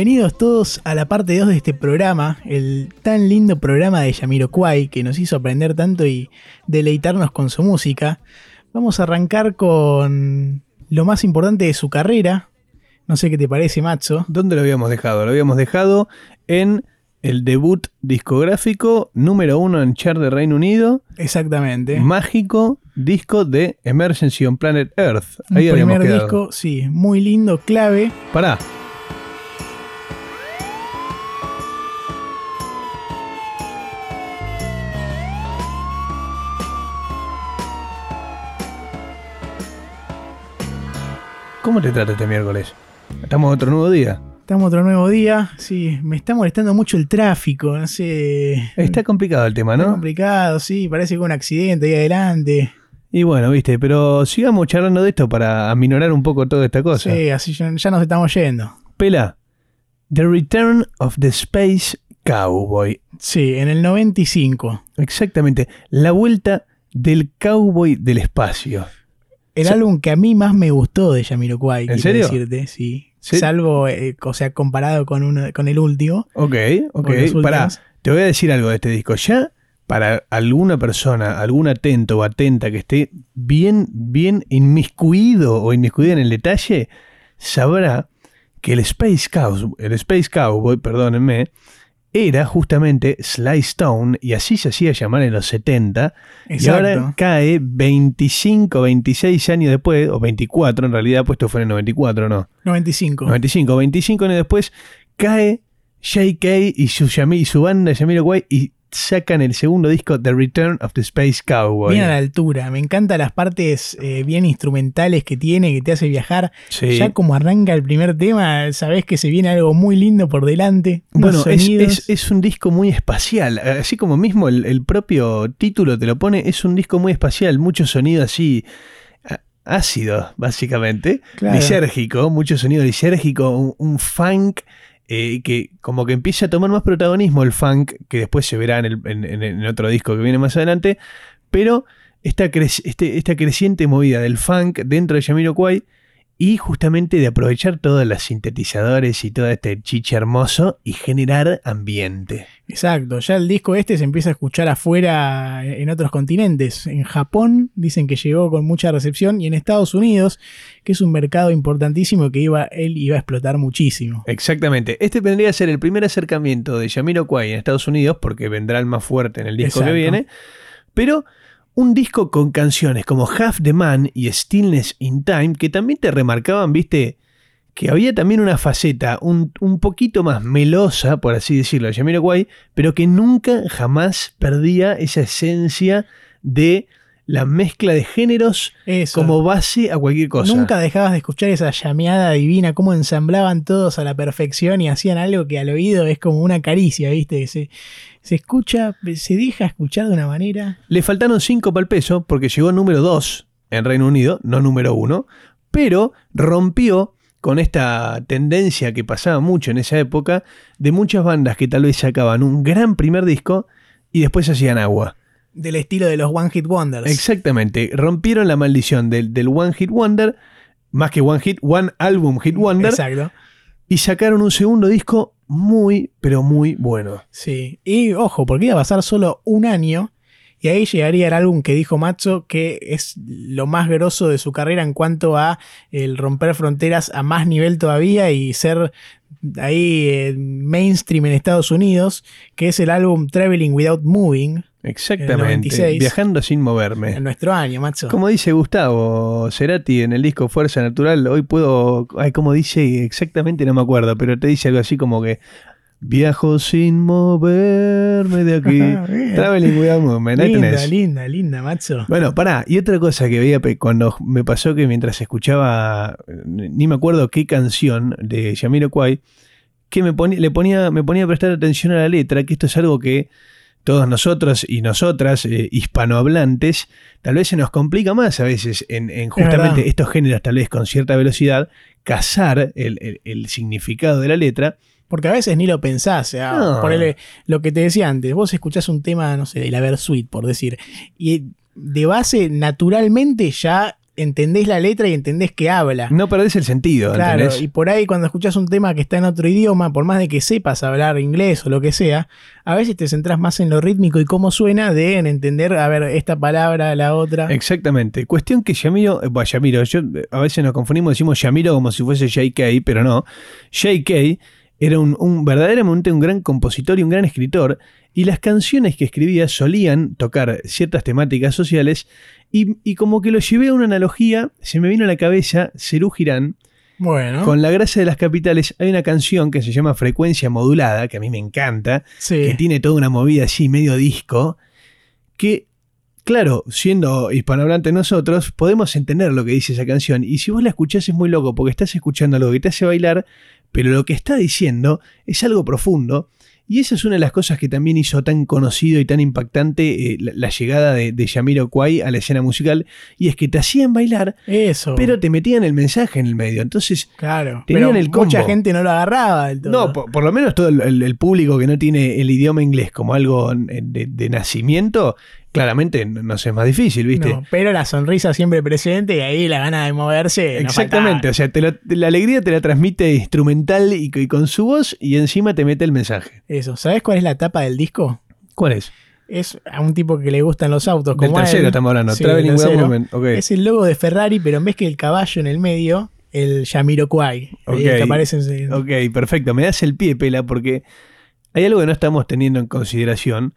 Bienvenidos todos a la parte 2 de este programa, el tan lindo programa de Yamiroquai que nos hizo aprender tanto y deleitarnos con su música. Vamos a arrancar con lo más importante de su carrera. No sé qué te parece, Macho. ¿Dónde lo habíamos dejado? Lo habíamos dejado en el debut discográfico número uno en chart de Reino Unido. Exactamente. Mágico disco de Emergency on Planet Earth. Ahí Un primer disco, sí, muy lindo, clave. Pará, ¿Cómo te trata este miércoles? Estamos otro nuevo día. Estamos otro nuevo día. Sí, me está molestando mucho el tráfico, no sé. Está complicado el tema, ¿no? Está complicado, sí, parece que un accidente ahí adelante. Y bueno, viste, pero sigamos charlando de esto para aminorar un poco toda esta cosa. Sí, así ya, ya nos estamos yendo. Pela, The Return of the Space Cowboy. Sí, en el 95. Exactamente, la vuelta del cowboy del espacio. El álbum que a mí más me gustó de Jamiroquai, ¿En serio? decirte, sí. Salvo, eh, o sea, comparado con, uno, con el último. Ok, ok. Pará, te voy a decir algo de este disco. Ya para alguna persona, algún atento o atenta que esté bien, bien inmiscuido o inmiscuida en el detalle, sabrá que el Space Cowboy, el Space Cowboy, perdónenme, era justamente Sly Stone, y así se hacía llamar en los 70, y ahora cae 25, 26 años después, o 24 en realidad, puesto fue en el 94, ¿no? 95. 95, 25 años después, cae J.K. y su, y su banda Guay y sacan el segundo disco, The Return of the Space Cowboy. Bien a la altura, me encantan las partes eh, bien instrumentales que tiene, que te hace viajar. Ya como arranca el primer tema, sabes que se viene algo muy lindo por delante. Bueno, es, un disco muy espacial, así como mismo el, propio título te lo pone, es un disco muy espacial, mucho sonido así ácido, básicamente, lisérgico, mucho sonido lisérgico, un funk eh, que como que empieza a tomar más protagonismo el funk, que después se verá en, el, otro disco que viene más adelante, pero esta, este, esta creciente movida del funk dentro de Jamiroquai y justamente de aprovechar todos los sintetizadores y todo este chiche hermoso y generar ambiente. Exacto, ya el disco este se empieza a escuchar afuera en otros continentes. En Japón dicen que llegó con mucha recepción y en Estados Unidos, que es un mercado importantísimo que iba, él iba a explotar muchísimo. Exactamente, este vendría a ser el primer acercamiento de Kwai en Estados Unidos porque vendrá el más fuerte en el disco que viene, pero un disco con canciones como Half the Man y Stillness in Time que también te remarcaban, viste, que había también una faceta un, poquito más melosa, por así decirlo, de Guay, pero que nunca jamás perdía esa esencia de la mezcla de géneros como base a cualquier cosa. Nunca dejabas de escuchar esa llameada divina, cómo ensamblaban todos a la perfección y hacían algo que al oído es como una caricia, ¿viste? Se, se escucha, se deja escuchar de una manera. Le faltaron 5 para el peso porque llegó número 2 en Reino Unido, no número 1, pero rompió con esta tendencia que pasaba mucho en esa época de muchas bandas que tal vez sacaban un gran primer disco y después hacían agua. Del estilo de los One Hit Wonders. Exactamente, rompieron la maldición del, del One Hit Wonder, más que One Hit, One Album Hit Wonder. Exacto. Y sacaron un segundo disco muy, pero muy bueno. Sí, y ojo, porque iba a pasar solo un año y ahí llegaría el álbum que dijo Macho que es lo más grosso de su carrera en cuanto a el romper fronteras a más nivel todavía y ser ahí eh, mainstream en Estados Unidos, que es el álbum Traveling Without Moving. Exactamente. Viajando sin moverme. En nuestro año, macho. Como dice Gustavo Cerati en el disco Fuerza Natural, hoy puedo. Ay, como dice exactamente, no me acuerdo, pero te dice algo así como que. Viajo sin moverme de aquí. Traveling without movement. Linda, linda, linda, macho. Bueno, pará. Y otra cosa que veía cuando me pasó que mientras escuchaba, ni me acuerdo qué canción de Yamiro Kwai, que me ponía, le ponía, me ponía a prestar atención a la letra, que esto es algo que todos nosotros y nosotras, eh, hispanohablantes, tal vez se nos complica más a veces en, justamente estos géneros, tal vez con cierta velocidad, cazar el, significado de la letra. Porque a veces ni lo pensás. O sea, lo que te decía antes, vos escuchás un tema, no sé, de la Versuit, por decir, y de base, naturalmente ya entendés la letra y entendés que habla. No perdés el sentido, Claro, ¿entendés? y por ahí cuando escuchas un tema que está en otro idioma, por más de que sepas hablar inglés o lo que sea, a veces te centras más en lo rítmico y cómo suena de en entender, a ver, esta palabra, la otra. Exactamente. Cuestión que Yamiro, eh, bueno, Yamiro, yo eh, a veces nos confundimos, decimos Yamiro como si fuese JK, pero no. JK era un, un- verdaderamente un gran compositor y un gran escritor, y las canciones que escribía solían tocar ciertas temáticas sociales, y, y como que lo llevé a una analogía, se me vino a la cabeza Serú Girán, Bueno, con La Gracia de las Capitales, hay una canción que se llama Frecuencia Modulada, que a mí me encanta, sí. que tiene toda una movida así, medio disco, que, claro, siendo hispanohablante nosotros, podemos entender lo que dice esa canción. Y si vos la escuchás es muy loco, porque estás escuchando algo que te hace bailar, pero lo que está diciendo es algo profundo. Y esa es una de las cosas que también hizo tan conocido y tan impactante eh, la, la llegada de, de Jamiroquai a la escena musical, y es que te hacían bailar, Eso. pero te metían el mensaje en el medio. Entonces, claro. tenían pero el mucha gente no lo agarraba del todo. no, por, por lo menos todo el, el- el público que no tiene el idioma inglés como algo de, de nacimiento, claramente no, no sé, es más difícil, ¿viste? No, pero la sonrisa siempre presente y ahí la gana de moverse. Exactamente, o sea, te lo- la alegría te la transmite instrumental y, y con su voz y encima te mete el mensaje. Eso. ¿Sabes cuál es la tapa del disco? ¿Cuál es? Es a un tipo que le gustan los autos. Del como él. tercero estamos hablando, Sí, Traveling del Without tercero. Movement. ok. Es el logo de Ferrari, pero en vez que el caballo en el medio, el Yamiroquai. Ok. ahí que aparece en- Ok, perfecto. Me das el pie, Pela, porque hay algo que no estamos teniendo en consideración.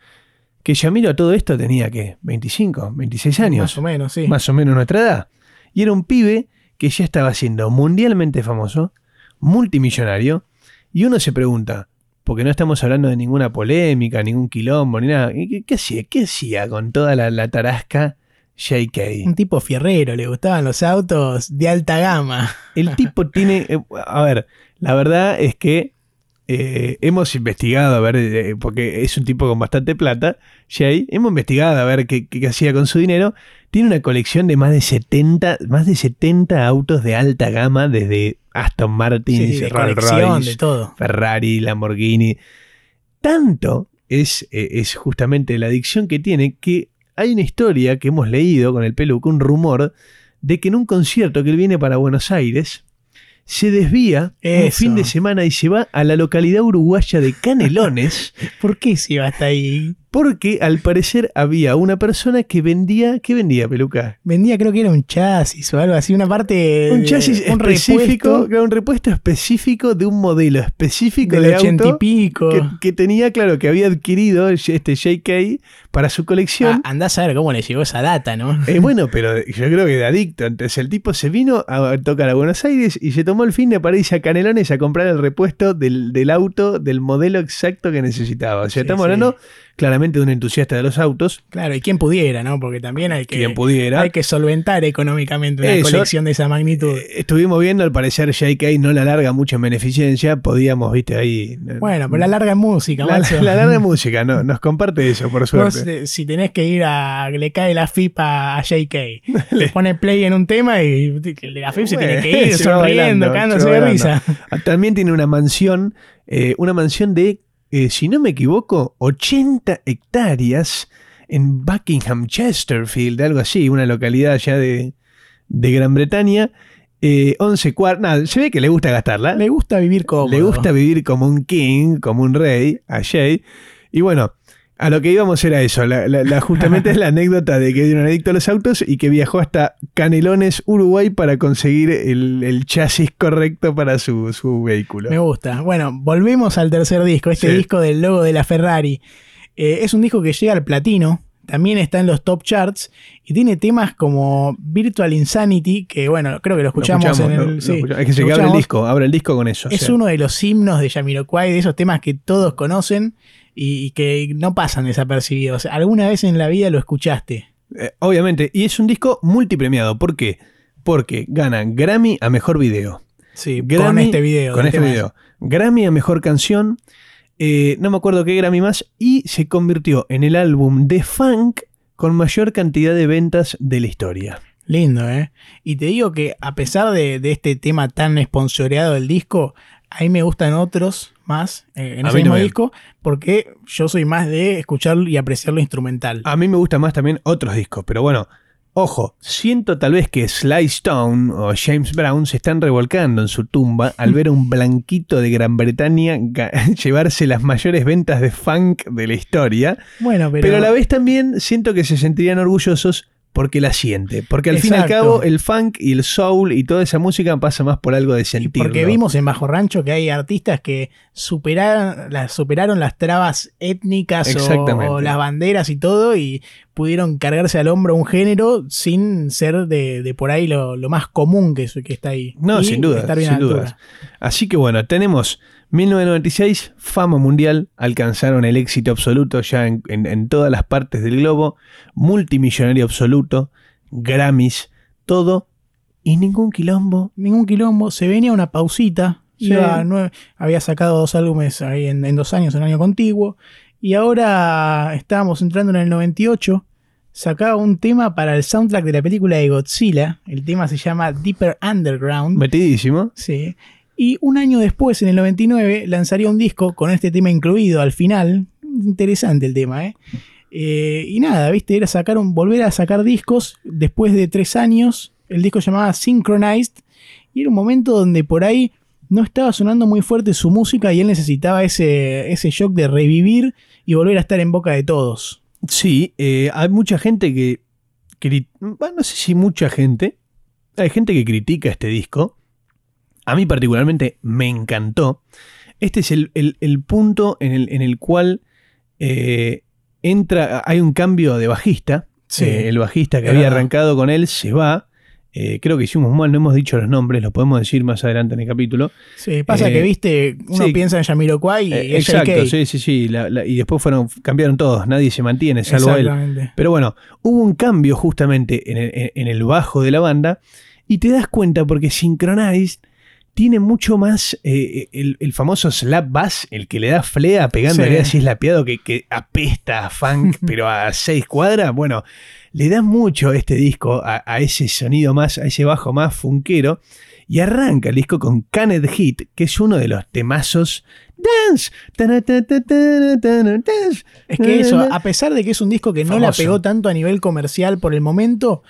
Que Yamiro a todo esto tenía, ¿qué? ¿25? ¿26 años? Más o menos, sí. más o menos nuestra edad. Y era un pibe que ya estaba siendo mundialmente famoso, multimillonario, y uno se pregunta, porque no estamos hablando de ninguna polémica, ningún quilombo, ni nada, ¿qué, qué hacía? ¿Qué hacía con toda la, la tarasca JK? Un tipo fierrero, le gustaban los autos de alta gama. El tipo tiene, eh, a ver, la verdad es que eh, hemos investigado a ver, eh, porque es un tipo con bastante plata, Jay, hemos investigado a ver qué, qué hacía con su dinero. Tiene una colección de más de 70, más de 70 autos de alta gama, desde Aston Martin, Sí, Rolls Royce, de todo. Ferrari, Lamborghini. Tanto es, eh, es justamente la adicción que tiene que hay una historia que hemos leído con el peluco, un rumor de que en un concierto que él viene para Buenos Aires, se desvía un Eso. fin de semana y se va a la localidad uruguaya de Canelones, ¿Por qué se iba hasta ahí? Porque al parecer había una persona que vendía, ¿qué vendía, peluca? Vendía, creo que era un chasis o algo así, una parte. Un de- chasis un específico, repuesto un repuesto específico de un modelo específico del de ochenta y auto pico. que, que tenía, claro, que había adquirido este JK para su colección. Ah, andás a ver cómo le llegó esa data, ¿no? Eh, bueno, pero yo creo que de adicto. Entonces el tipo se vino a tocar a Buenos Aires y se tomó el fin de para irse a Canelones a comprar el repuesto del, del auto, del modelo exacto que necesitaba. O sea, Sí, estamos sí. Claramente de un entusiasta de los autos, Claro, y quien pudiera, ¿no? Porque también hay que, quien pudiera. hay que solventar económicamente una Eso. colección de esa magnitud. Eh, Estuvimos viendo, al parecer JK no la larga mucho en beneficencia, podíamos, viste, ahí... Bueno, pero la larga en música, La, macho. la larga música, no, nos comparte eso, por Vos, suerte. eh, si tenés que ir a. Le cae la FIP a, a JK. Le pone play en un tema y la FIP se tiene que ir sonriendo, cagándose de risa. Ah, También tiene una mansión, eh, una mansión de, eh, si no me equivoco, 80 hectáreas en Buckingham, Chesterfield, algo así, una localidad allá de, de Gran Bretaña. Eh, 11 cuartos, nada, se ve que le gusta gastarla. Le gusta vivir cómodo. Le gusta vivir como un king, como un rey, a Jay. Y bueno, a lo que íbamos era eso. La, la- la- justamente es la anécdota de que era un adicto a los autos y que viajó hasta Canelones, Uruguay, para conseguir el, el chasis correcto para su, su vehículo. Me gusta. Bueno, volvemos al tercer disco, este Sí. disco del logo de la Ferrari. Eh, es un disco que llega al platino, también está en los top charts y tiene temas como Virtual Insanity, que bueno, creo que lo Lo escuchamos, en el... lo sí, escuchamos. es que se abre el disco, abre el disco con eso. o Es sea. uno de los himnos de Yamiroquai, de esos temas que todos conocen y, y que no pasan desapercibidos. Alguna vez en la vida lo escuchaste. Eh, obviamente, y es un disco multipremiado. ¿Por qué? Porque gana Grammy a mejor video. Sí, con Grammy- este video. Con este video. Grammy a mejor canción. eh, no me acuerdo qué Grammy más. Y se convirtió en el álbum de funk con mayor cantidad de ventas de la historia. Lindo, ¿eh? Y te digo que a pesar de, de este tema tan esponsoreado del disco, a mí me gustan otros más eh, en A ese mismo también. disco, porque yo soy más de escuchar y apreciar lo instrumental. A mí me gustan más también otros discos, pero bueno, Ojo, siento tal vez que Sly Stone o James Brown se están revolcando en su tumba al ver a un blanquito de Gran Bretaña llevarse las mayores ventas de funk de la historia. Bueno, pero... pero a la vez también siento que se sentirían orgullosos porque la siente. Porque al fin y al cabo el funk y el soul y toda esa música pasa más por algo de sentido. Porque vimos en Bajo Rancho que hay artistas que superaron, las, superaron las trabas étnicas o, las banderas y todo y pudieron cargarse al hombro un género sin ser de, por ahí lo, más común que, que está ahí. No, sin duda. Sin duda. Así que bueno, tenemos 1996, fama mundial, alcanzaron el éxito absoluto ya en, todas las partes del globo, multimillonario absoluto, Grammys, todo, y ningún quilombo. Ningún quilombo, se venía una pausita, había sacado dos álbumes ahí en, en, dos años, en el año contiguo, y ahora estábamos entrando en el 98, sacaba un tema para el soundtrack de la película de Godzilla, el tema se llama Deeper Underground. Metidísimo. Sí. Y un año después, en el 99, lanzaría un disco con este tema incluido al final. Interesante el tema, ¿eh? eh y nada, viste, era sacar volver a sacar discos después de tres años. El disco se llamaba Synchronized. Y era un momento donde por ahí no estaba sonando muy fuerte su música y él necesitaba ese, ese shock de revivir y volver a estar en boca de todos. Sí, eh, hay mucha gente que. Bueno, no sé si mucha gente. Hay gente que critica este disco a mí particularmente me encantó. Este es el, punto en el, en el cual eh, entra, hay un cambio de bajista. Eh, el bajista que había arrancado con él se va. Eh, creo que hicimos mal, no hemos dicho los nombres, los podemos decir más adelante en el capítulo. Sí, pasa que viste, uno piensa en Yamiroquai y Exacto, sí, sí, sí. y después fueron, cambiaron todos, nadie se mantiene, salvo él. Pero bueno, hubo un cambio justamente en el, en el bajo de la banda y te das cuenta porque Synchronized tiene mucho más eh, el, famoso slap bass, el que le da flea pegándole así slapeado que, que apesta a funk, pero a seis cuadras. Bueno, le da mucho este disco a, ese sonido más, a ese bajo más funkero. Y arranca el disco con Caned Hit, que es uno de los temazos. Dance. Es que eso, a pesar de que es un disco que no la pegó tanto a nivel comercial por el momento,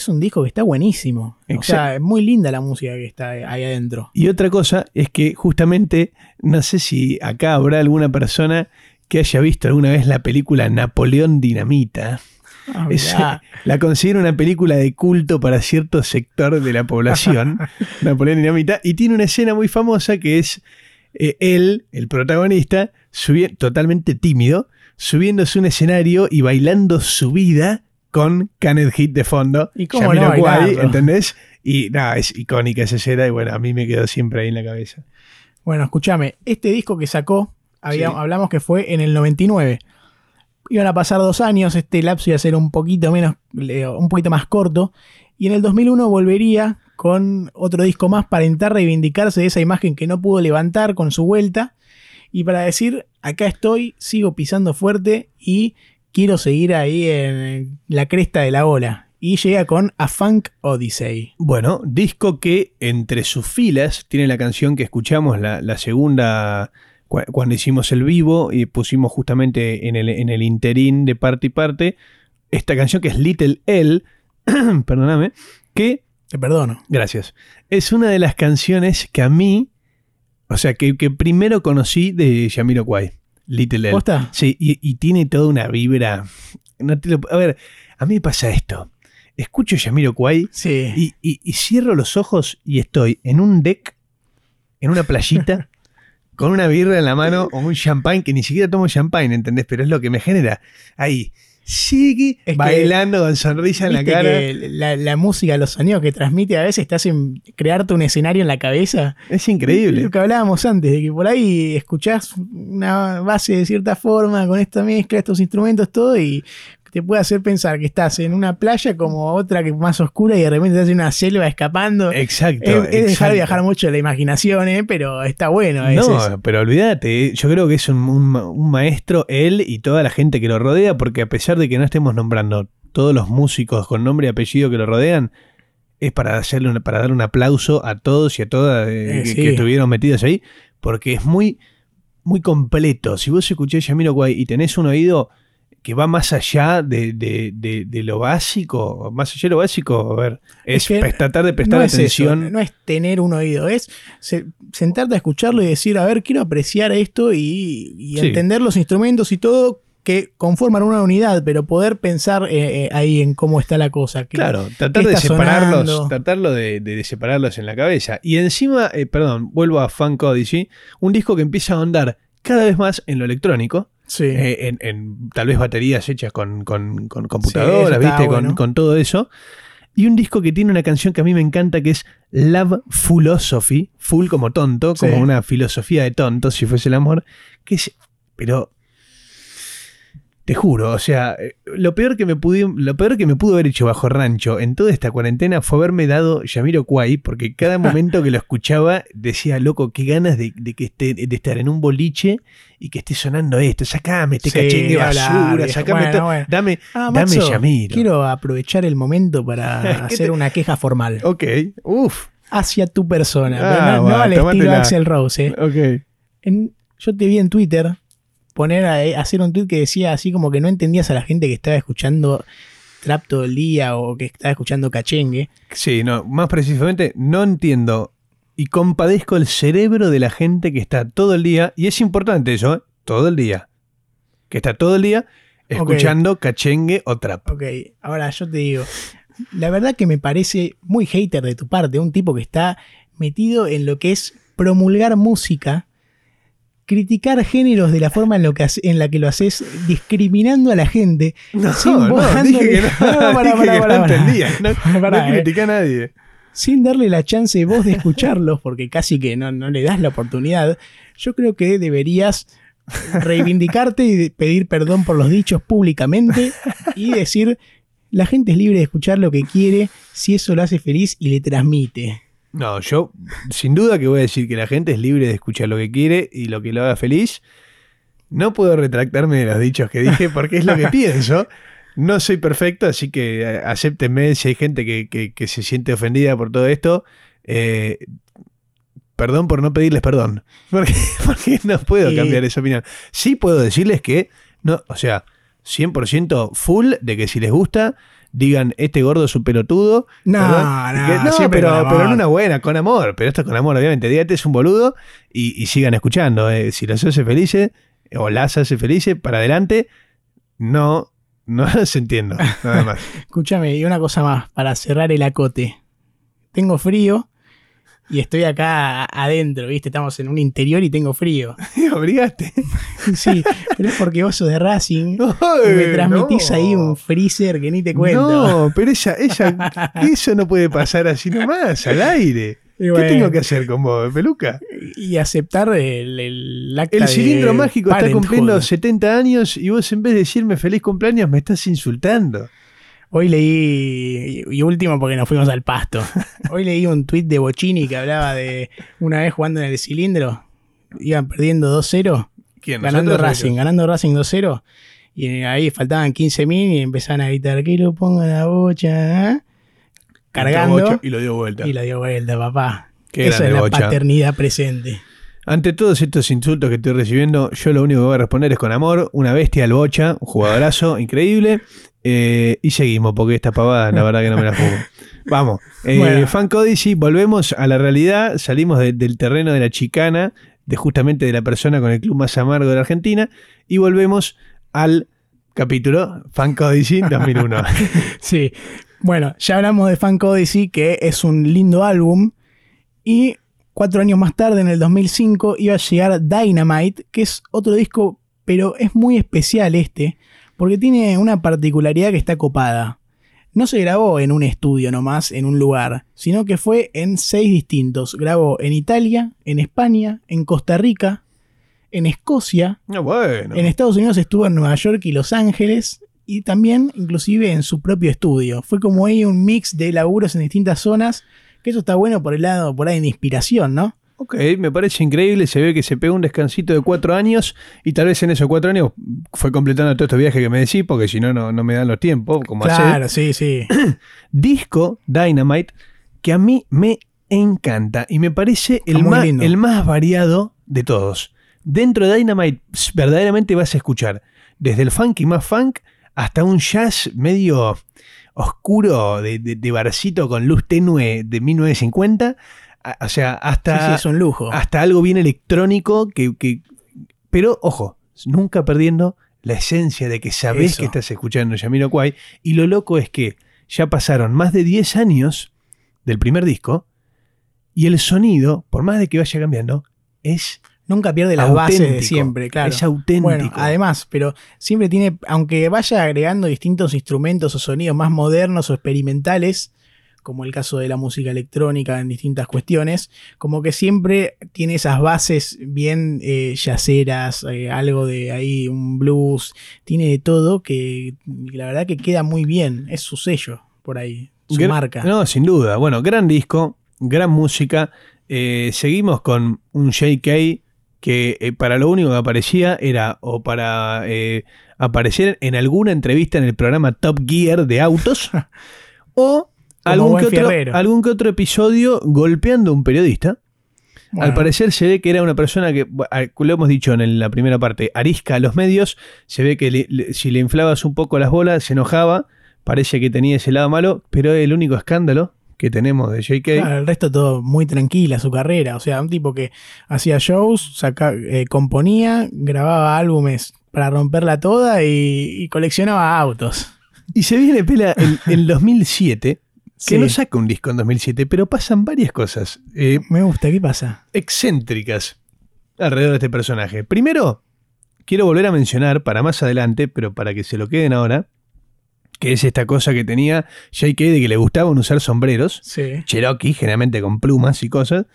es un disco que está buenísimo. O sea, es muy linda la música que está ahí adentro. Y otra cosa es que justamente, no sé si acá habrá alguna persona que haya visto alguna vez la película Napoleón Dinamita. Ah, la considero una película de culto para cierto sector de la población, Napoleón Dinamita, y tiene una escena muy famosa que es eh, él, el protagonista, totalmente tímido, subiéndose un escenario y bailando su vida con Canet Hit de fondo. ¿Y cómo no Guay, ¿entendés? Y nada, es icónica esa escena y bueno, a mí me quedó siempre ahí en la cabeza. Bueno, escúchame, este disco que sacó, hablamos que fue en el 99. Iban a pasar dos años, este lapso iba a ser un poquito menos, un poquito más corto. Y en el 2001 volvería con otro disco más para intentar reivindicarse de esa imagen que no pudo levantar con su vuelta. Y para decir, acá estoy, sigo pisando fuerte y quiero seguir ahí en la cresta de la ola. Y llega con A Funk Odyssey. Bueno, disco que entre sus filas tiene la canción que escuchamos, la, segunda, cuando hicimos el vivo y pusimos justamente en el, en el interín de parte y parte, esta canción que es Little L, perdóname, que... Te perdono. Gracias. Es una de las canciones que a mí, o sea, que, que primero conocí de Kwai. Little L. Sí, y, tiene toda una vibra. a ver, a mí me pasa esto. Escucho Yamiro Kwai sí. y, cierro los ojos y estoy en un deck, en una playita, con una birra en la mano o un champagne, que ni siquiera tomo champagne, ¿entendés? Pero es lo que me genera ahí sigue bailando con sonrisa en la cara. la, música, los sonidos que transmite a veces te hacen crearte un escenario en la cabeza. Es increíble. Lo que hablábamos antes, de que por ahí escuchás una base de cierta forma con esta mezcla, estos instrumentos, todo, y te puede hacer pensar que estás en una playa como otra que es más oscura y de repente estás en una selva escapando. Exacto. Es, dejar viajar mucho la imaginación, ¿eh? pero está bueno. No, pero olvídate, yo creo que es un, maestro él y toda la gente que lo rodea, porque a pesar de que no estemos nombrando todos los músicos con nombre y apellido que lo rodean, es para hacerle para dar un aplauso a todos y a todas eh, eh, que, estuvieron metidos ahí, porque es muy, muy completo. Si vos escuchás Yamiro Guay y tenés un oído que va más allá de, lo básico. Más allá de lo básico, a ver, es, tratar de prestar atención. no es tener un oído, es sentarte a escucharlo y decir, a ver, quiero apreciar esto y, entender los instrumentos y todo que conforman una unidad, pero poder pensar eh, eh, ahí en cómo está la cosa. Claro, tratar de separarlos, tratarlo de, separarlos en la cabeza. Y encima, eh, perdón, vuelvo a Funk Odyssey, un disco que empieza a ahondar cada vez más en lo electrónico. En, tal vez baterías hechas con, computadoras, ¿viste? Con, todo eso. Y un disco que tiene una canción que a mí me encanta que es Love Philosophy, full como tonto, como una filosofía de tonto, si fuese el amor, que es, pero te juro, o sea, eh, lo peor, que me pudo, lo peor que me pudo haber hecho bajo rancho en toda esta cuarentena fue haberme dado Yamiro Kwai, porque cada momento que lo escuchaba decía, loco, qué ganas de, que esté, de estar en un boliche y que esté sonando esto. Sacame este cachengue basura, sacame Dame, ah, dame Yamiro. Quiero aprovechar el momento para hacer una queja formal. Ok, uff. Hacia tu persona, ah, no, al estilo Axel Rose. ¿eh? Ok. yo te vi en Twitter poner a, eh, hacer un tweet que decía así como que no entendías a la gente que estaba escuchando trap todo el día o que estaba escuchando cachengue. Sí, no, más precisamente no entiendo y compadezco el cerebro de la gente que está todo el día, y es importante eso, ¿eh? todo el día, que está todo el día escuchando cachengue o trap. Ok, ahora yo te digo, la verdad que me parece muy hater de tu parte, un tipo que está metido en lo que es promulgar música criticar géneros de la forma en, lo que en la que lo haces, discriminando a la gente. No, sin no, dije que no, para, para, no entendía. No, a nadie. Sin darle la chance vos de escucharlos, porque casi que no, no le das la oportunidad, yo creo que deberías reivindicarte y pedir perdón por los dichos públicamente y decir, la gente es libre de escuchar lo que quiere si eso lo hace feliz y le transmite. No, yo sin duda que voy a decir que la gente es libre de escuchar lo que quiere y lo que lo haga feliz. No puedo retractarme de los dichos que dije porque es lo que pienso. No soy perfecto, así que eh, acéptenme si hay gente que, se siente ofendida por todo esto. Eh, perdón por no pedirles perdón. Porque, porque no puedo cambiar esa opinión. Sí puedo decirles que, no, o sea, 100% full de que si les gusta, digan, este gordo es un pelotudo. No, no, no pero, pero en una buena, con amor. Pero esto es con amor, obviamente. Dígate, es un boludo y, sigan escuchando. Eh. Si los hace felices o las hace felices, para adelante, no, no se entiendo. Nada más. Escúchame, y una cosa más, para cerrar el acote. Tengo frío y estoy acá adentro, ¿viste? Estamos en un interior y tengo frío. ¿Me obligaste? sí, pero es porque vos sos de Racing y me transmitís ahí un freezer que ni te cuento. No, pero ella, ella, eso no puede pasar así nomás, al aire. ¿Qué tengo que hacer con vos, peluca? Y aceptar el, el acta El cilindro mágico está cumpliendo 70 años y vos en vez de decirme feliz cumpleaños me estás insultando. Hoy leí, y último porque nos fuimos al pasto. Hoy leí un tuit de Bocini que hablaba de una vez jugando en el cilindro, iban perdiendo 2-0. Ganando Racing, ganando Racing 2-0. Y ahí faltaban 15.000 y empezaban a gritar que lo ponga la bocha. ¿eh? Cargando. Y lo dio vuelta. Y lo dio vuelta, papá. Eso es la paternidad presente. Ante todos estos insultos que estoy recibiendo, yo lo único que voy a responder es con amor. Una bestia al bocha, un jugadorazo increíble. Eh, y seguimos, porque esta pavada, la verdad que no me la juego. Vamos. Eh, Fan Codicy, volvemos a la realidad. Salimos del terreno de la chicana, de justamente de la persona con el club más amargo de la Argentina. Y volvemos al capítulo Fan Codicy 2001. sí. Bueno, ya hablamos de Fan Codicy, que es un lindo álbum. Y cuatro años más tarde, en el 2005, iba a llegar Dynamite, que es otro disco, pero es muy especial este porque tiene una particularidad que está copada. No se grabó en un estudio nomás, en un lugar, sino que fue en seis distintos. Grabó en Italia, en España, en Costa Rica, en Escocia, ah, en Estados Unidos estuvo en Nueva York y Los Ángeles, y también inclusive en su propio estudio. Fue como ahí un mix de laburos en distintas zonas, que eso está bueno por el lado por ahí de inspiración, ¿no? Ok, me parece increíble. Se ve que se pegó un descansito de cuatro años y tal vez en esos cuatro años fue completando todo este viaje que me decís, porque si no, no me dan los tiempos. Como claro, sí, sí. Disco Dynamite que a mí me encanta y me parece el más, el más variado de todos. Dentro de Dynamite verdaderamente vas a escuchar desde el funk y más funk hasta un jazz medio oscuro de, de, barcito con luz tenue de 1950. O sea, hasta, es un lujo. hasta algo bien electrónico que, que, Pero, ojo, nunca perdiendo la esencia de que sabes que estás escuchando Yamiro Kwai. Y lo loco es que ya pasaron más de 10 años del primer disco y el sonido, por más de que vaya cambiando, es Nunca pierde las bases de siempre, claro. Es auténtico. Bueno, además, pero siempre tiene, aunque vaya agregando distintos instrumentos o sonidos más modernos o experimentales, como el caso de la música electrónica en distintas cuestiones, como que siempre tiene esas bases bien eh, yaceras, eh, algo de ahí, un blues, tiene de todo que la verdad que queda muy bien, es su sello por ahí, su marca. No, sin duda. Bueno, gran disco, gran música. Eh, seguimos con un JK que eh, para lo único que aparecía era o para eh, aparecer en alguna entrevista en el programa Top Gear de autos o algún que, otro, algún que, otro, episodio golpeando a un periodista. Al parecer se ve que era una persona que, lo hemos dicho en la primera parte, arisca a los medios, se ve que si le inflabas un poco las bolas se enojaba, parece que tenía ese lado malo, pero el único escándalo que tenemos de JK. el resto todo muy tranquila su carrera. O sea, un tipo que hacía shows, saca, eh, componía, grababa álbumes para romperla toda y, coleccionaba autos. Y se viene pela en, el 2007. Que no saca un disco en 2007, pero pasan varias cosas. Eh, Me gusta, ¿qué pasa? Excéntricas alrededor de este personaje. Primero, quiero volver a mencionar para más adelante, pero para que se lo queden ahora, que es esta cosa que tenía J.K. de que le gustaban usar sombreros, Cherokee, generalmente con plumas y cosas.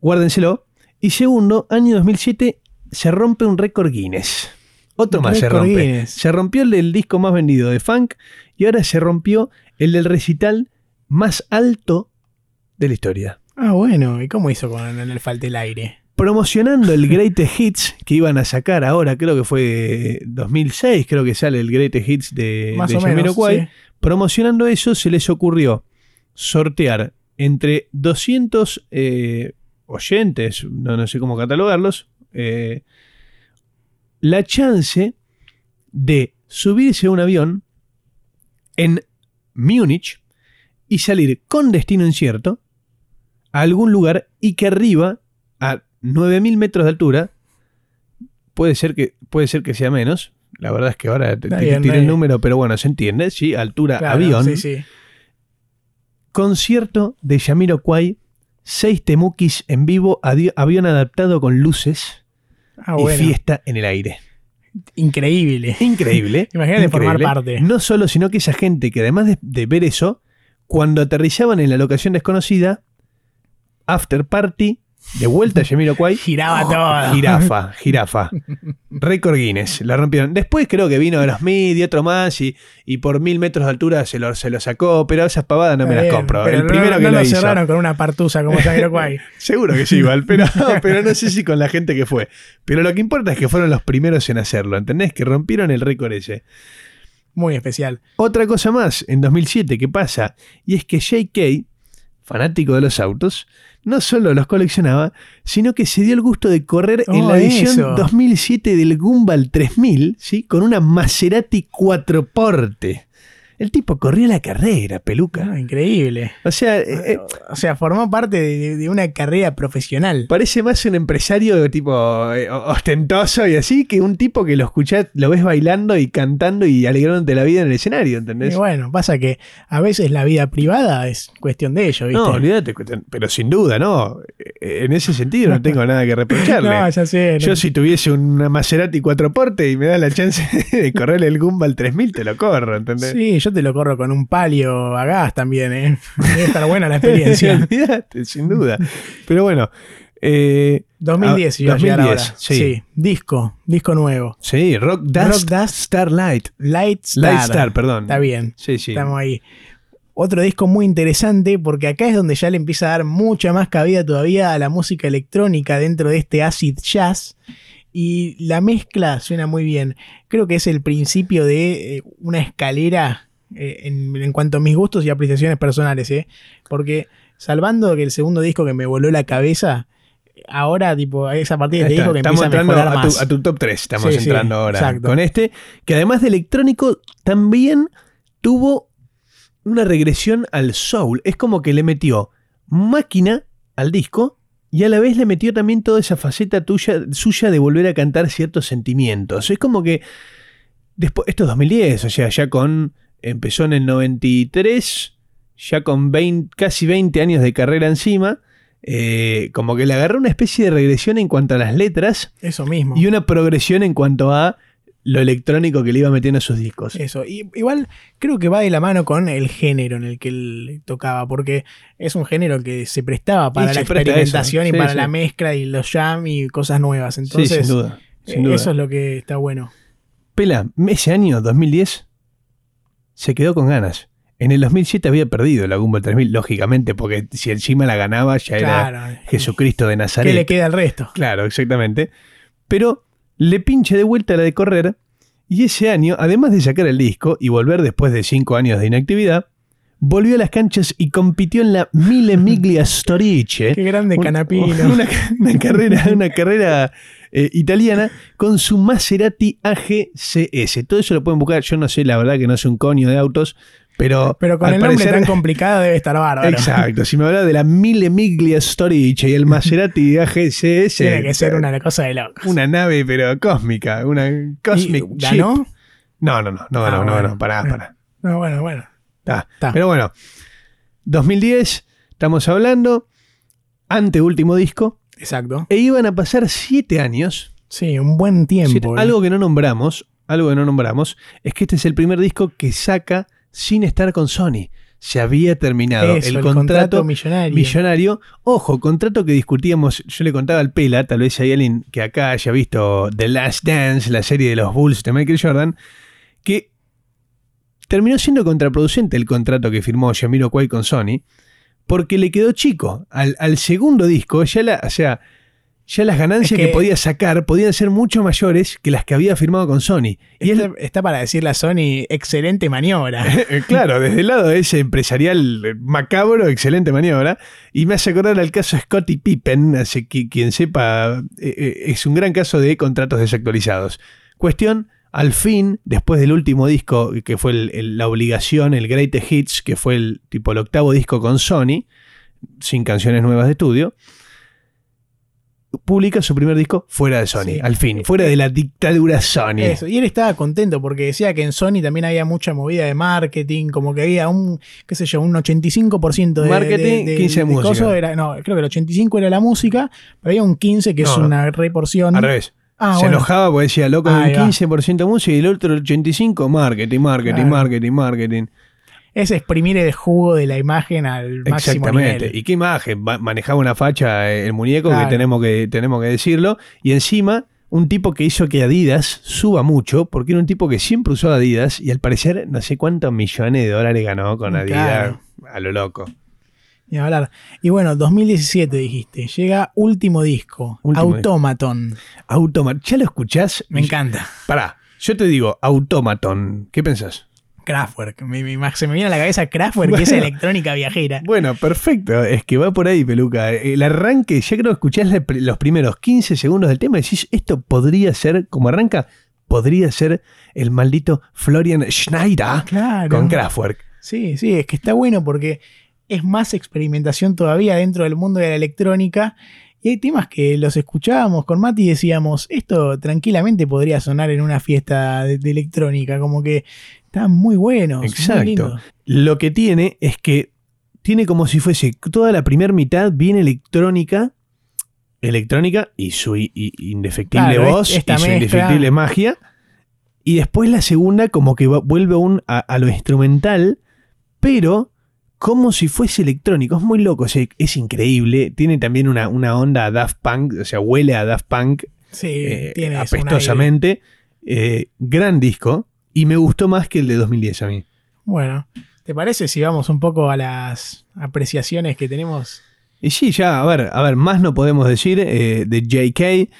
Guárdenselo. Y segundo, año 2007, se rompe un récord Guinness. Otro más se rompe. Se rompió el disco más vendido de funk y ahora se rompió el del recital más alto de la historia. Ah, bueno. ¿Y cómo hizo con el Falte el Aire? promocionando el Greatest Hits que iban a sacar ahora, creo que fue 2006, creo que sale el Greatest Hits de, Más Promocionando eso, se les ocurrió sortear entre 200 eh, oyentes, no, no, sé cómo catalogarlos, eh, la chance de subirse a un avión en Múnich y salir con destino incierto a algún lugar y que arriba, a 9000 metros de altura, puede ser, que, puede ser que sea menos. La verdad es que ahora tiene el número, pero bueno, se entiende, ¿sí? Altura avión. Concierto de Yamiro Kwai, seis temukis en vivo, avión adaptado con luces ah, y fiesta en el aire. Increíble. Increíble. Imagínate formar parte. No solo, sino que esa gente que además de, de, ver eso, cuando aterrizaban en la locación desconocida, after party, de vuelta a Kwai. Giraba todo. Jirafa, jirafa. Récord Guinness, la rompieron. Después creo que vino de los mid y otro más y, y por mil metros de altura se lo, se lo sacó, pero esas pavadas no me las compro. el primero que lo, cerraron con una partusa como Kwai. Seguro que sí, igual, pero, pero no sé si con la gente que fue. Pero lo que importa es que fueron los primeros en hacerlo, ¿entendés? Que rompieron el récord ese. Muy especial. Otra cosa más, en 2007, ¿qué pasa? Y es que JK, fanático de los autos, no solo los coleccionaba, sino que se dio el gusto de correr en la oh, edición 2007 del Gumball 3000, ¿sí? con una Maserati 4 porte. El tipo corrió la carrera, peluca. Ah, increíble. O sea, eh, eh, o sea, formó parte de, una carrera profesional. Parece más un empresario tipo eh, ostentoso y así que un tipo que lo escuchás, lo ves bailando y cantando y alegrándote la vida en el escenario, ¿entendés? Y bueno, pasa que a veces la vida privada es cuestión de ello, ¿viste? No, olvídate, pero sin duda, ¿no? En ese sentido no tengo nada que reprocharle. no, ya sé. Yo si tuviese una Maserati 4 porte y me da la chance de correr el Gumball 3000, te lo corro, ¿entendés? Sí, yo te lo corro con un palio a gas también, ¿eh? Debe estar buena la experiencia. sin duda. Pero bueno. 2010 iba 2010, Sí. Disco, disco nuevo. Sí, Rock Dust, Starlight. Light Star. Light Star, perdón. Está bien. Sí, sí. Estamos ahí. Otro disco muy interesante porque acá es donde ya le empieza a dar mucha más cabida todavía a la música electrónica dentro de este acid jazz y la mezcla suena muy bien. Creo que es el principio de eh, una escalera eh, en, cuanto a mis gustos y apreciaciones personales, ¿eh? Porque salvando que el segundo disco que me voló la cabeza, ahora, tipo, es a partir de este disco que estamos empieza a mejorar a más. tu, a tu top 3, estamos Sí, sí, entrando ahora exacto. con este, que además de electrónico también tuvo una regresión al soul. Es como que le metió máquina al disco y a la vez le metió también toda esa faceta tuya, suya de volver a cantar ciertos sentimientos. Es como que después, esto es 2010, o sea, ya con, empezó en el 93, ya con 20 casi 20 años de carrera encima. eh, como que le agarró una especie de regresión en cuanto a las letras Eso mismo. y una progresión en cuanto a lo electrónico que le iba metiendo a sus discos. Eso, y igual creo que va de la mano con el género en el que él tocaba, porque es un género que se prestaba para la experimentación y para sí. la mezcla y los jam y cosas nuevas. sí, Entonces, sin duda. eh, sin duda. eso es lo que está bueno. Pela, ese año, 2010, se quedó con ganas. En el 2007 había perdido la Gumball 3000, lógicamente, porque si encima la ganaba ya era. Jesucristo de ¿Qué Nazaret. le queda al resto? Claro, exactamente. Pero le pinche de vuelta la de correr y ese año, además de sacar el disco y volver después de cinco años de inactividad, volvió a las canchas y compitió en la Mille Miglia Storice. Qué grande Un- Canapino. Una, una carrera, una carrera eh, italiana con su Maserati AGCS. Todo eso lo pueden buscar. Yo no sé, la verdad que no sé un coño de autos, pero. Pero con el nombre parecer- tan complicado debe estar bárbaro. Exacto. Si me habla de la Mille Miglia Storice y el Maserati AGCS. Tiene que ser una cosa de locos. Una nave, pero cósmica. Una Cosmic ¿Y Chip. ¿Ganó? No, no, no, no, Ah, no, no, bueno. no, pará, pará. No, bueno, bueno. Está. Está. Pero bueno, 2010, estamos hablando, anteúltimo disco, Exacto. e iban a pasar siete años. Sí, un buen tiempo. siete- ¿eh? algo que no nombramos, algo que no nombramos, es que este es el primer disco que saca sin estar con Sony. Se había terminado Eso, el, contrato, millonario. millonario. Ojo, contrato que discutíamos, yo le contaba al Pela, tal vez hay alguien que acá haya visto The Last Dance, la serie de los Bulls de Michael Jordan, que terminó siendo contraproducente el contrato que firmó Jamiroquai con Sony, porque le quedó chico. Al, al segundo disco, ya la, o sea, ya las ganancias Es que, que- podía sacar podían ser mucho mayores que las que había firmado con Sony. Y él, Está, para decirle a Sony, excelente maniobra. Eh, claro, desde el lado de ese empresarial eh, macabro, excelente maniobra. Y me hace acordar al caso Scottie Pippen, así que quien sepa, eh, es un gran caso de contratos desactualizados. Cuestión, al fin, después del último disco, que fue el- el- la obligación, el Greatest Hits, que fue el tipo el octavo disco con Sony, sin canciones nuevas de estudio, publica su primer disco fuera de Sony, Sí. al fin, fuera de la dictadura Sony. Eso. Y él estaba contento porque decía que en Sony también había mucha movida de marketing, como que había un, qué sé yo, un 85% de Marketing, 15 de música. era, no, creo que el 85 era la música, pero había un 15 que es una reporción. Al revés. Ah, se bueno. enojaba porque decía, loco, Ahí el va. 15% música y el otro el 85% marketing, marketing, Claro. marketing, marketing. Es exprimir el jugo de la imagen al máximo Exactamente. nivel. ¿Y qué imagen? Va- Manejaba una facha eh, el muñeco Claro. que tenemos, que tenemos que decirlo. Y encima, un tipo que hizo que Adidas suba mucho, porque era un tipo que siempre usó Adidas y al parecer no sé cuántos millones de dólares ganó con Adidas Claro. a lo loco. Ni hablar. Y bueno, 2017 dijiste, llega último disco, Último Automaton. Automaton. ¿Ya lo escuchás? Me encanta. Pará, yo te digo, Automaton. ¿Qué pensás? Kraftwerk. Me- me- se me viene a la cabeza Kraftwerk, que es Bueno. electrónica viajera. Bueno, perfecto. Es que va por ahí, peluca. El arranque, ya creo que escuchás los primeros 15 segundos del tema y decís, esto podría ser, como arranca, podría ser el maldito Florian Schneider Claro. con Kraftwerk. Sí, sí, es que está bueno porque es más experimentación todavía dentro del mundo de la electrónica. Y hay temas que los escuchábamos con Mati y decíamos, esto tranquilamente podría sonar en una fiesta de, de electrónica, como que están muy buenos. muy Exacto. lindos. Lo que tiene es que tiene como si fuese toda la primera mitad bien electrónica, electrónica y su indefectible Claro, voz y su indefectible magia. Y después la segunda como que va- vuelve un, a, a lo instrumental, pero como si fuese electrónico. Es muy loco, o sea, es increíble. Tiene también una, una onda a Daft Punk, o sea, huele a Daft Punk Sí, eh, tiene apestosamente. Eh, gran disco. Y me gustó más que el de 2010 a mí. Bueno, ¿te parece si vamos un poco a las apreciaciones que tenemos? Y sí, ya, a ver, a ver, más no podemos decir eh, de JK.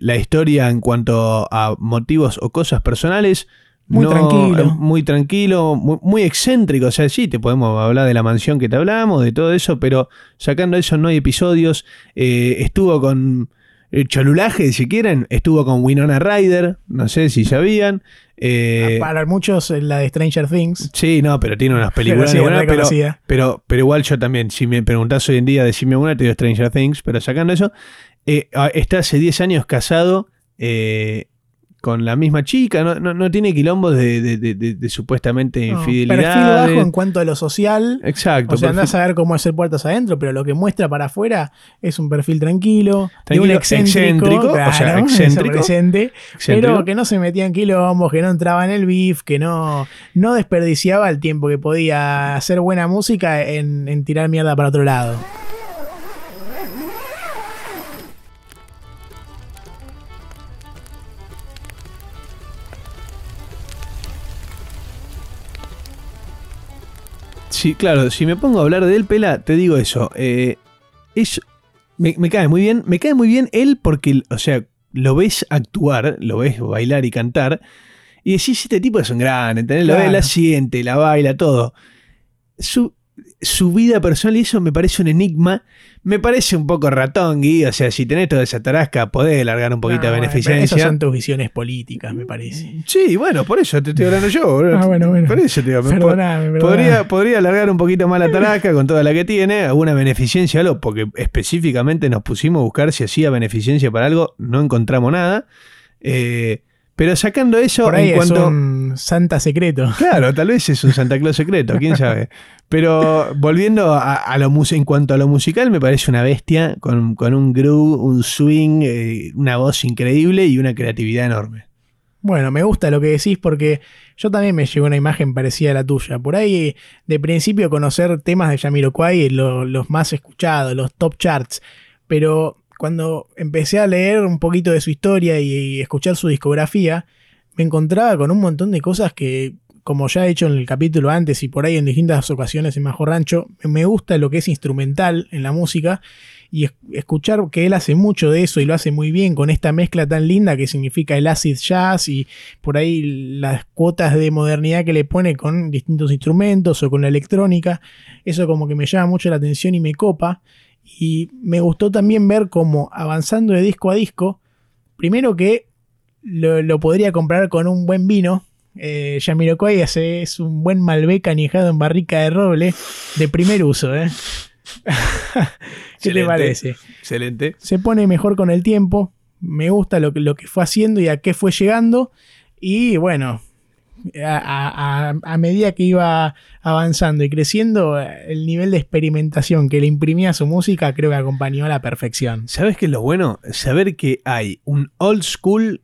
la historia en cuanto a motivos o cosas personales Muy tranquilo. Muy tranquilo, muy, excéntrico. O sea, sí, te podemos hablar de la mansión que te hablamos, de todo eso, pero sacando eso no hay episodios. Eh, estuvo con eh, Cholulaje, si quieren, estuvo con Winona Ryder, no sé si sabían. Eh, Para muchos la de Stranger Things. Sí, no, pero tiene unas películas pero, pero, pero, igual yo también, si me preguntás hoy en día, decime una, te digo Stranger Things, pero sacando eso, está hace 10 años casado con la misma chica, no, no, no tiene quilombos de, de, de, supuestamente infidelidad. Perfil bajo en cuanto a lo social. Exacto. O sea, andás a ver cómo hacer puertas adentro, pero lo que muestra para afuera es un perfil tranquilo, tranquilo un excéntrico, o sea, excéntrico, presente, pero que no se metía en quilombos, que no entraba en el beef, que no, no desperdiciaba el tiempo que podía hacer buena música en, en tirar mierda para otro lado. Sí, claro, si me pongo a hablar de él, Pela, te digo eso. Eh, es, me, cae muy bien. Me cae muy bien él porque, o sea, lo ves actuar, lo ves bailar y cantar. Y decís, este tipo es un gran, ¿entendés? Lo ves, la siente, la baila, todo. Su, su vida personal y eso me parece un enigma. Me parece un poco ratón, Gui. O sea, si tenés toda esa tarasca, podés largar un poquito de beneficencia. Esas son tus visiones políticas, me parece. Sí, bueno, por eso te estoy hablando yo. ah, bueno, bueno. Por eso te digo. Perdóname, podría, podría alargar un poquito más la tarasca con toda la que tiene, alguna beneficencia, algo, porque específicamente nos pusimos a buscar si hacía beneficencia para algo, no encontramos nada. Eh, pero sacando eso, Por ahí en cuanto. Es un Santa secreto. Claro, tal vez es un Santa Claus secreto, quién sabe. Pero volviendo a, lo en cuanto a lo musical, me parece una bestia con, un groove, un swing, eh, una voz increíble y una creatividad enorme. Bueno, me gusta lo que decís porque yo también me llegó una imagen parecida a la tuya. Por ahí, de principio, conocer temas de Jamiroquai, los más escuchados, los top charts. Pero cuando empecé a leer un poquito de su historia y, escuchar su discografía, me encontraba con un montón de cosas que, como ya he hecho en el capítulo antes y por ahí en distintas ocasiones en Majo Rancho, me gusta lo que es instrumental en la música y escuchar que él hace mucho de eso y lo hace muy bien con esta mezcla tan linda que significa el acid jazz y por ahí las cuotas de modernidad que le pone con distintos instrumentos o con la electrónica, eso como que me llama mucho la atención y me copa. Y me gustó también ver cómo avanzando de disco a disco, primero que lo, podría comprar con un buen vino. Eh, Yamiroquai es un buen Malbec añejado en barrica de roble de primer uso. ¿eh? ¿Qué te parece? Excelente. Se pone mejor con el tiempo. Me gusta lo, lo que fue haciendo y a qué fue llegando. Y bueno, a, medida que iba avanzando y creciendo, el nivel de experimentación que le imprimía a su música creo que acompañó a la perfección. ¿Sabes qué es lo bueno? Saber que hay un old school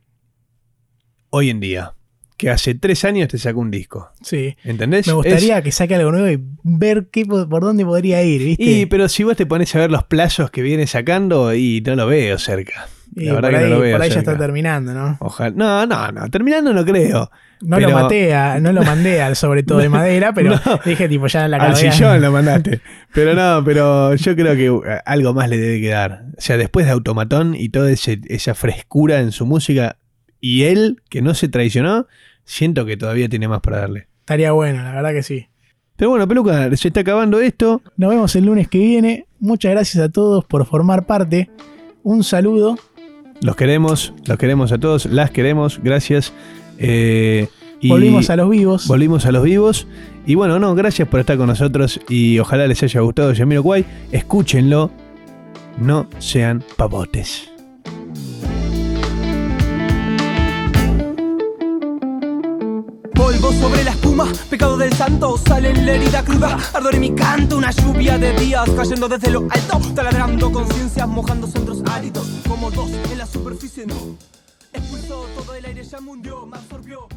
hoy en día. Que hace tres años te sacó un disco. Sí. ¿Entendés? Me gustaría que saque algo nuevo y ver qué, por dónde podría ir, ¿viste? Y, pero si vos te pones a ver los plazos que viene sacando y no lo veo cerca. La verdad que no lo veo. Por ahí ya está terminando, ¿no? Ojalá. No, no, no. Terminando no creo. No lo maté, no lo mandé al sobre todo de madera, pero dije tipo ya en la Al sillón lo mandaste. Pero no, pero yo creo que uh, algo más le debe quedar. O sea, después de Automatón y toda esa frescura en su música, y él, que no se traicionó, siento que todavía tiene más para darle. Estaría bueno, la verdad que sí. Pero bueno, Peluca, se está acabando esto. Nos vemos el lunes que viene. Muchas gracias a todos por formar parte. Un saludo. Los queremos, los queremos a todos, las queremos, gracias. Eh, volvimos a los vivos. Volvimos a los vivos. Y bueno, no, gracias por estar con nosotros y ojalá les haya gustado Yamiro Guay. Escúchenlo, no sean pavotes. Polvo sobre la espuma, pecado del santo, sale en la herida cruda, ardor en mi canto, una lluvia de días cayendo desde lo alto, taladrando conciencias, mojando centros áridos, como dos en la superficie, no. Expulsó todo el aire, ya mundió, me absorbió